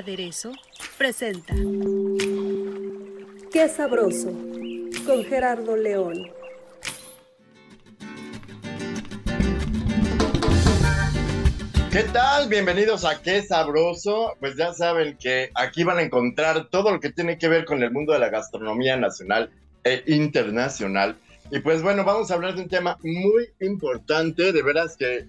Aderezo presenta Qué sabroso con Gerardo León. ¿Qué tal? Bienvenidos a Qué Sabroso. Pues ya saben que aquí van a encontrar todo lo que tiene que ver con el mundo de la gastronomía nacional e internacional. Y pues bueno, vamos a hablar de un tema muy importante, de veras que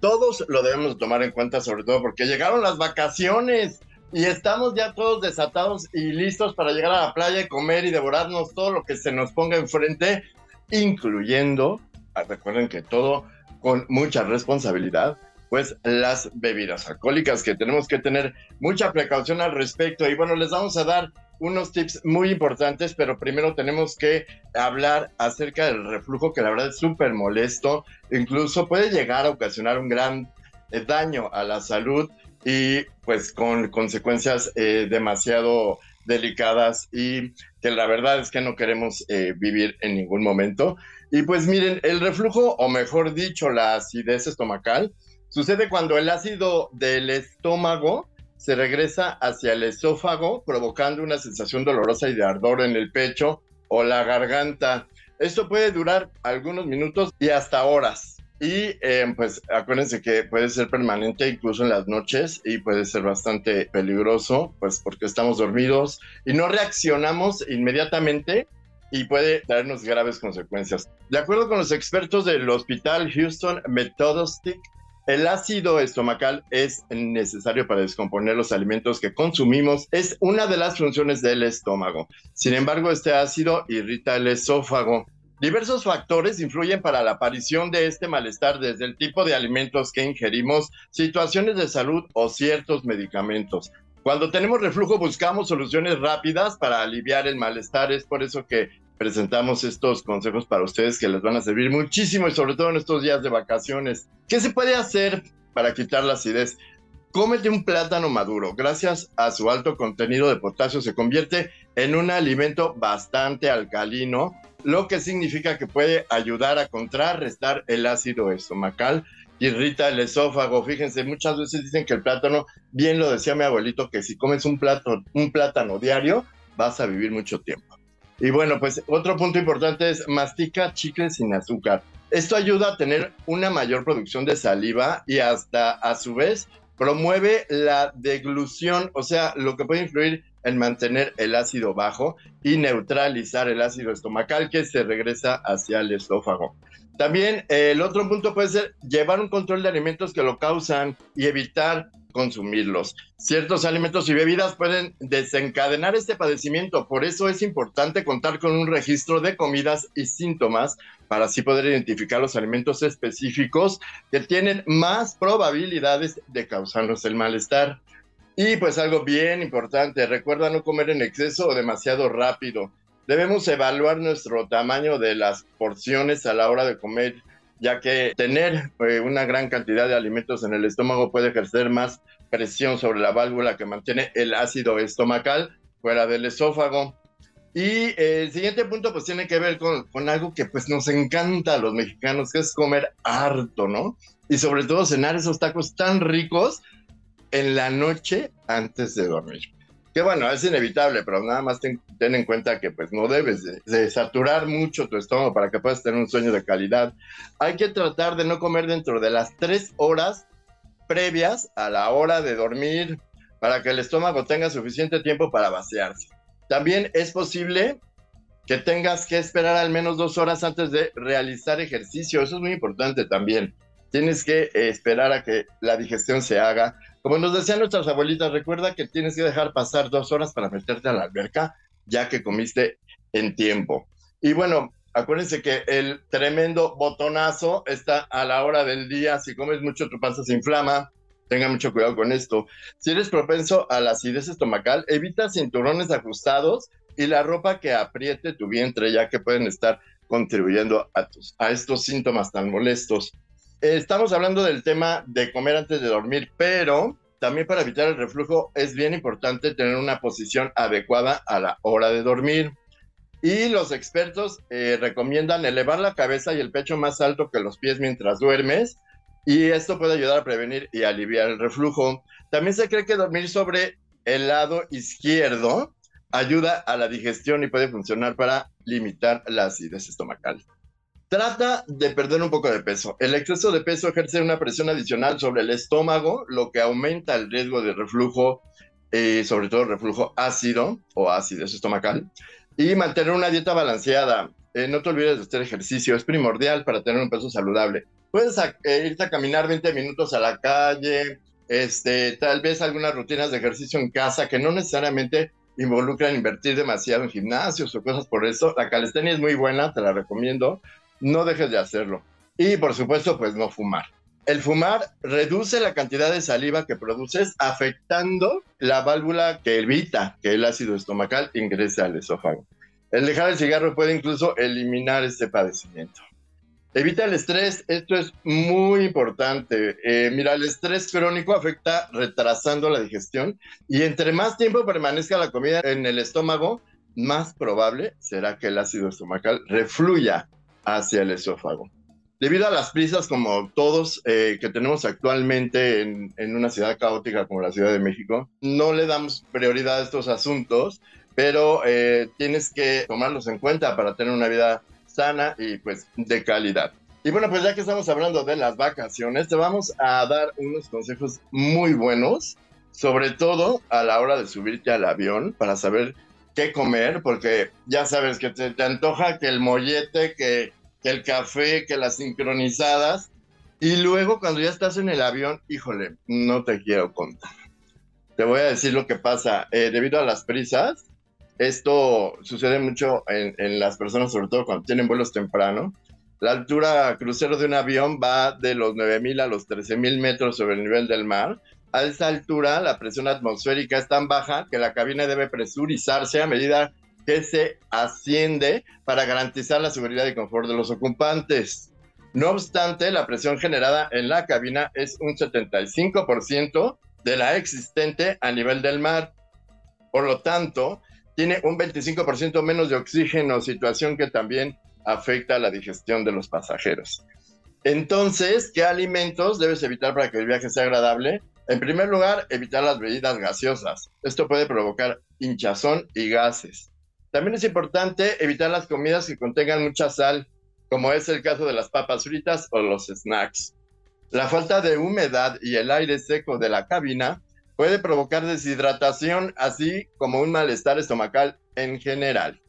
todos lo debemos tomar en cuenta, sobre todo porque llegaron las vacaciones y estamos ya todos desatados y listos para llegar a la playa y comer y devorarnos todo lo que se nos ponga enfrente, incluyendo, ah, recuerden que todo con mucha responsabilidad, pues las bebidas alcohólicas que tenemos que tener mucha precaución al respecto. Y bueno, les vamos a dar unos tips muy importantes, pero primero tenemos que hablar acerca del reflujo, que la verdad es súper molesto, incluso puede llegar a ocasionar un gran eh, daño a la salud y pues con consecuencias eh, demasiado delicadas y que la verdad es que no queremos eh, vivir en ningún momento. Y pues miren, el reflujo, o mejor dicho, la acidez estomacal, sucede cuando el ácido del estómago se regresa hacia el esófago, provocando una sensación dolorosa y de ardor en el pecho o la garganta. Esto puede durar algunos minutos y hasta horas. Y eh, pues acuérdense que puede ser permanente incluso en las noches y puede ser bastante peligroso, pues porque estamos dormidos y no reaccionamos inmediatamente y puede traernos graves consecuencias. De acuerdo con los expertos del Hospital Houston Methodistic, el ácido estomacal es necesario para descomponer los alimentos que consumimos. Es una de las funciones del estómago. Sin embargo, este ácido irrita el esófago Diversos factores influyen para la aparición de este malestar, desde el tipo de alimentos que ingerimos, situaciones de salud o ciertos medicamentos. Cuando tenemos reflujo buscamos soluciones rápidas para aliviar el malestar. Es por eso que presentamos estos consejos para ustedes que les van a servir muchísimo y sobre todo en estos días de vacaciones. ¿Qué se puede hacer para quitar la acidez? Cómete un plátano maduro. Gracias a su alto contenido de potasio se convierte en un alimento bastante alcalino lo que significa que puede ayudar a contrarrestar el ácido estomacal, irrita el esófago. Fíjense, muchas veces dicen que el plátano, bien lo decía mi abuelito, que si comes un, un plátano diario, vas a vivir mucho tiempo. Y bueno, pues otro punto importante es mastica chicle sin azúcar. Esto ayuda a tener una mayor producción de saliva y hasta a su vez promueve la deglución, o sea, lo que puede influir en mantener el ácido bajo y neutralizar el ácido estomacal que se regresa hacia el esófago. También el otro punto puede ser llevar un control de alimentos que lo causan y evitar consumirlos. Ciertos alimentos y bebidas pueden desencadenar este padecimiento, por eso es importante contar con un registro de comidas y síntomas para así poder identificar los alimentos específicos que tienen más probabilidades de causarnos el malestar. Y pues algo bien importante, recuerda no comer en exceso o demasiado rápido. Debemos evaluar nuestro tamaño de las porciones a la hora de comer, ya que tener eh, una gran cantidad de alimentos en el estómago puede ejercer más presión sobre la válvula que mantiene el ácido estomacal fuera del esófago. Y el siguiente punto pues tiene que ver con, con algo que pues nos encanta a los mexicanos, que es comer harto, ¿no? Y sobre todo cenar esos tacos tan ricos en la noche antes de dormir. Que bueno, es inevitable, pero nada más ten, en cuenta que pues no debes de, saturar mucho tu estómago para que puedas tener un sueño de calidad. Hay que tratar de no comer dentro de las tres horas previas a la hora de dormir para que el estómago tenga suficiente tiempo para vaciarse. También es posible que tengas que esperar al menos dos horas antes de realizar ejercicio. Eso es muy importante también. Tienes que esperar a que la digestión se haga como nos decían nuestras abuelitas, recuerda que tienes que dejar pasar dos horas para meterte a la alberca, ya que comiste en tiempo. Y bueno, Acuérdense que el tremendo botonazo está a la hora del día. Si comes mucho, tu panza se inflama. Tenga mucho cuidado con esto. Si eres propenso a la acidez estomacal, evita cinturones ajustados y la ropa que apriete tu vientre, ya que pueden estar contribuyendo a, tus, a estos síntomas tan molestos. Estamos hablando del tema de comer antes de dormir, pero también para evitar el reflujo es bien importante tener una posición adecuada a la hora de dormir. Y los expertos eh, recomiendan elevar la cabeza y el pecho más alto que los pies mientras duermes. Y esto puede ayudar a prevenir y aliviar el reflujo. También se cree que dormir sobre el lado izquierdo ayuda a la digestión y puede funcionar para limitar la acidez estomacal. Trata de perder un poco de peso. El exceso de peso ejerce una presión adicional sobre el estómago, lo que aumenta el riesgo de reflujo, eh, sobre todo reflujo ácido o acidez estomacal. Y mantener una dieta balanceada. Eh, no te olvides de hacer ejercicio, es primordial para tener un peso saludable. Puedes eh, irte a caminar 20 minutos a la calle, este, tal vez algunas rutinas de ejercicio en casa que no necesariamente involucran invertir demasiado en gimnasios o cosas por eso. La calistenia es muy buena, te la recomiendo. No dejes de hacerlo. Y por supuesto, pues no fumar. El fumar reduce la cantidad de saliva que produces, afectando la válvula que evita que el ácido estomacal ingrese al esófago. El dejar el cigarro puede incluso eliminar este padecimiento. Evita el estrés, esto es muy importante. Eh, mira, el estrés crónico afecta retrasando la digestión y entre más tiempo permanezca la comida en el estómago, más probable será que el ácido estomacal refluya hacia el esófago. Debido a las prisas como todos eh, que tenemos actualmente en, en, una ciudad caótica como la Ciudad de México, no le damos prioridad a estos asuntos, pero eh, tienes que tomarlos en cuenta para tener una vida sana y pues de calidad. Y bueno, pues ya que estamos hablando de las vacaciones, te vamos a dar unos consejos muy buenos, sobre todo a la hora de subirte al avión para saber qué comer, porque ya sabes que te, te antoja que el mollete, que, que, el café, que las sincronizadas, y luego cuando ya estás en el avión, híjole, no te quiero contar. Te voy a decir lo que pasa. Eh, debido a las prisas, esto sucede mucho en, las personas, sobre todo cuando tienen vuelos temprano. La altura crucero de un avión va de los 9.000 a los 13.000 metros sobre el nivel del mar. A esa altura, la presión atmosférica es tan baja que la cabina debe presurizarse a medida que se asciende para garantizar la seguridad y confort de los ocupantes. No obstante, la presión generada en la cabina es un 75% de la existente a nivel del mar. Por lo tanto, tiene un 25% menos de oxígeno, situación que también afecta a la digestión de los pasajeros. Entonces, ¿qué alimentos debes evitar para que el viaje sea agradable? En primer lugar, evitar las bebidas gaseosas. Esto puede provocar hinchazón y gases. También es importante evitar las comidas que contengan mucha sal, como es el caso de las papas fritas o los snacks. La falta de humedad y el aire seco de la cabina Puede provocar deshidratación, así como un malestar estomacal en general.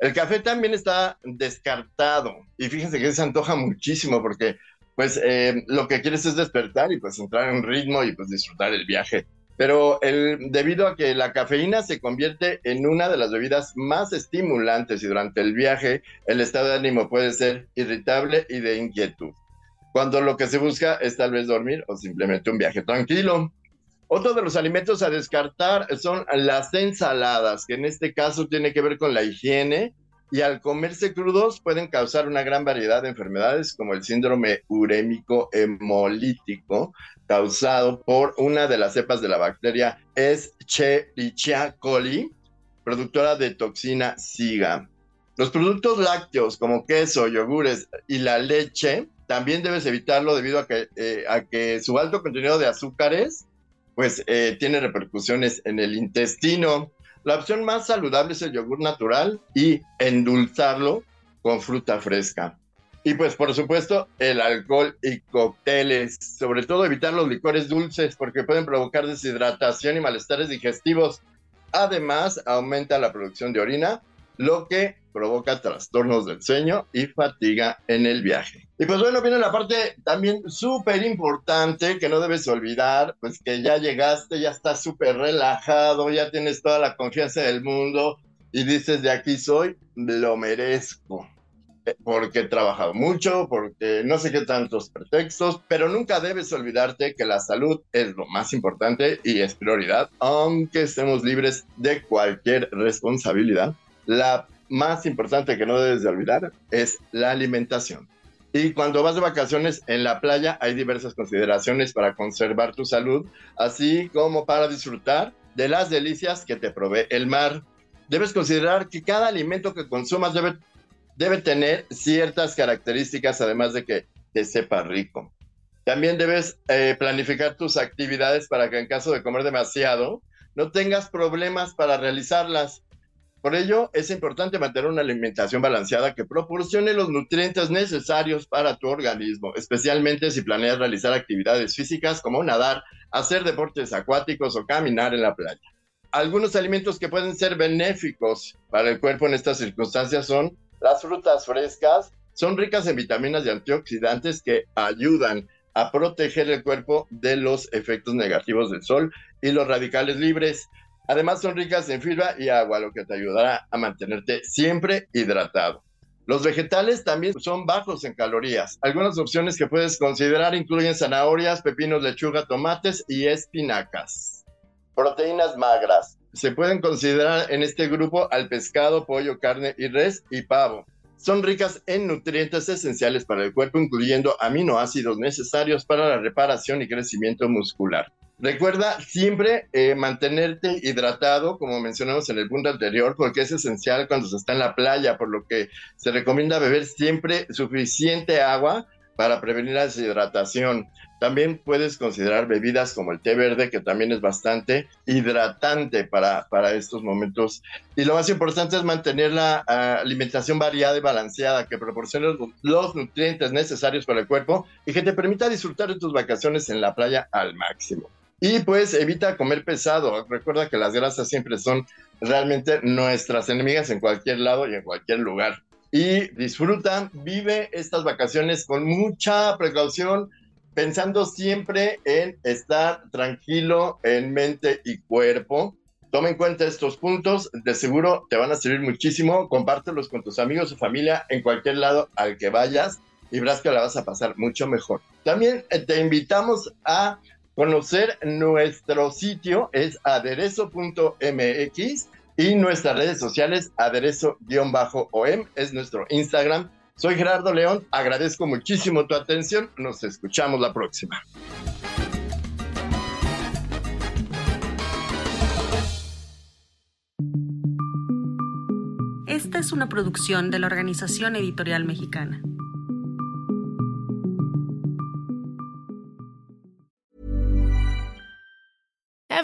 El café también está descartado y fíjense que se antoja muchísimo porque pues eh, lo que quieres es despertar y pues entrar en ritmo y pues disfrutar el viaje. Pero el, debido a que la cafeína se convierte en una de las bebidas más estimulantes y durante el viaje el estado de ánimo puede ser irritable y de inquietud. Cuando lo que se busca es tal vez dormir o simplemente un viaje tranquilo. Otro de los alimentos a descartar son las ensaladas, que en este caso tiene que ver con la higiene y al comerse crudos pueden causar una gran variedad de enfermedades como el síndrome urémico hemolítico causado por una de las cepas de la bacteria Escherichia coli, productora de toxina SIGA. Los productos lácteos como queso, yogures y la leche también debes evitarlo debido a que, eh, a que su alto contenido de azúcares pues eh, tiene repercusiones en el intestino. La opción más saludable es el yogur natural y endulzarlo con fruta fresca. Y pues por supuesto el alcohol y cócteles, sobre todo evitar los licores dulces porque pueden provocar deshidratación y malestares digestivos. Además, aumenta la producción de orina, lo que provoca trastornos del sueño y fatiga en el viaje. Y pues bueno, viene la parte también súper importante que no debes olvidar, pues que ya llegaste, ya estás súper relajado, ya tienes toda la confianza del mundo y dices, de aquí soy, lo merezco. eh, porque he trabajado mucho, porque no sé qué tantos pretextos, pero nunca debes olvidarte que la salud es lo más importante y es prioridad, aunque estemos libres de cualquier responsabilidad. La más importante que no debes de olvidar es la alimentación. Y cuando vas de vacaciones en la playa hay diversas consideraciones para conservar tu salud, así como para disfrutar de las delicias que te provee el mar. Debes considerar que cada alimento que consumas debe, debe tener ciertas características, además de que te sepa rico. También debes eh, planificar tus actividades para que en caso de comer demasiado, no tengas problemas para realizarlas. Por ello, es importante mantener una alimentación balanceada que proporcione los nutrientes necesarios para tu organismo, especialmente si planeas realizar actividades físicas como nadar, hacer deportes acuáticos o caminar en la playa. Algunos alimentos que pueden ser benéficos para el cuerpo en estas circunstancias son las frutas frescas, son ricas en vitaminas y antioxidantes que ayudan a proteger el cuerpo de los efectos negativos del sol y los radicales libres. Además son ricas en fibra y agua, lo que te ayudará a mantenerte siempre hidratado. Los vegetales también son bajos en calorías. Algunas opciones que puedes considerar incluyen zanahorias, pepinos, lechuga, tomates y espinacas. Proteínas magras. Se pueden considerar en este grupo al pescado, pollo, carne y res y pavo. Son ricas en nutrientes esenciales para el cuerpo, incluyendo aminoácidos necesarios para la reparación y crecimiento muscular. Recuerda siempre eh, mantenerte hidratado, como mencionamos en el punto anterior, porque es esencial cuando se está en la playa, por lo que se recomienda beber siempre suficiente agua para prevenir la deshidratación. También puedes considerar bebidas como el té verde, que también es bastante hidratante para, para estos momentos. Y lo más importante es mantener la ah, alimentación variada y balanceada, que proporcione los, los nutrientes necesarios para el cuerpo y que te permita disfrutar de tus vacaciones en la playa al máximo. Y pues evita comer pesado. Recuerda que las grasas siempre son realmente nuestras enemigas en cualquier lado y en cualquier lugar. Y disfruta, vive estas vacaciones con mucha precaución, pensando siempre en estar tranquilo en mente y cuerpo. Toma en cuenta estos puntos, de seguro te van a servir muchísimo. Compártelos con tus amigos o familia en cualquier lado al que vayas y verás que la vas a pasar mucho mejor. También eh, te invitamos a conocer nuestro sitio, es aderezo.mx y nuestras redes sociales, aderezo-om, es nuestro Instagram. Soy Gerardo León, agradezco muchísimo tu atención, nos escuchamos la próxima. Esta es una producción de la Organización Editorial Mexicana.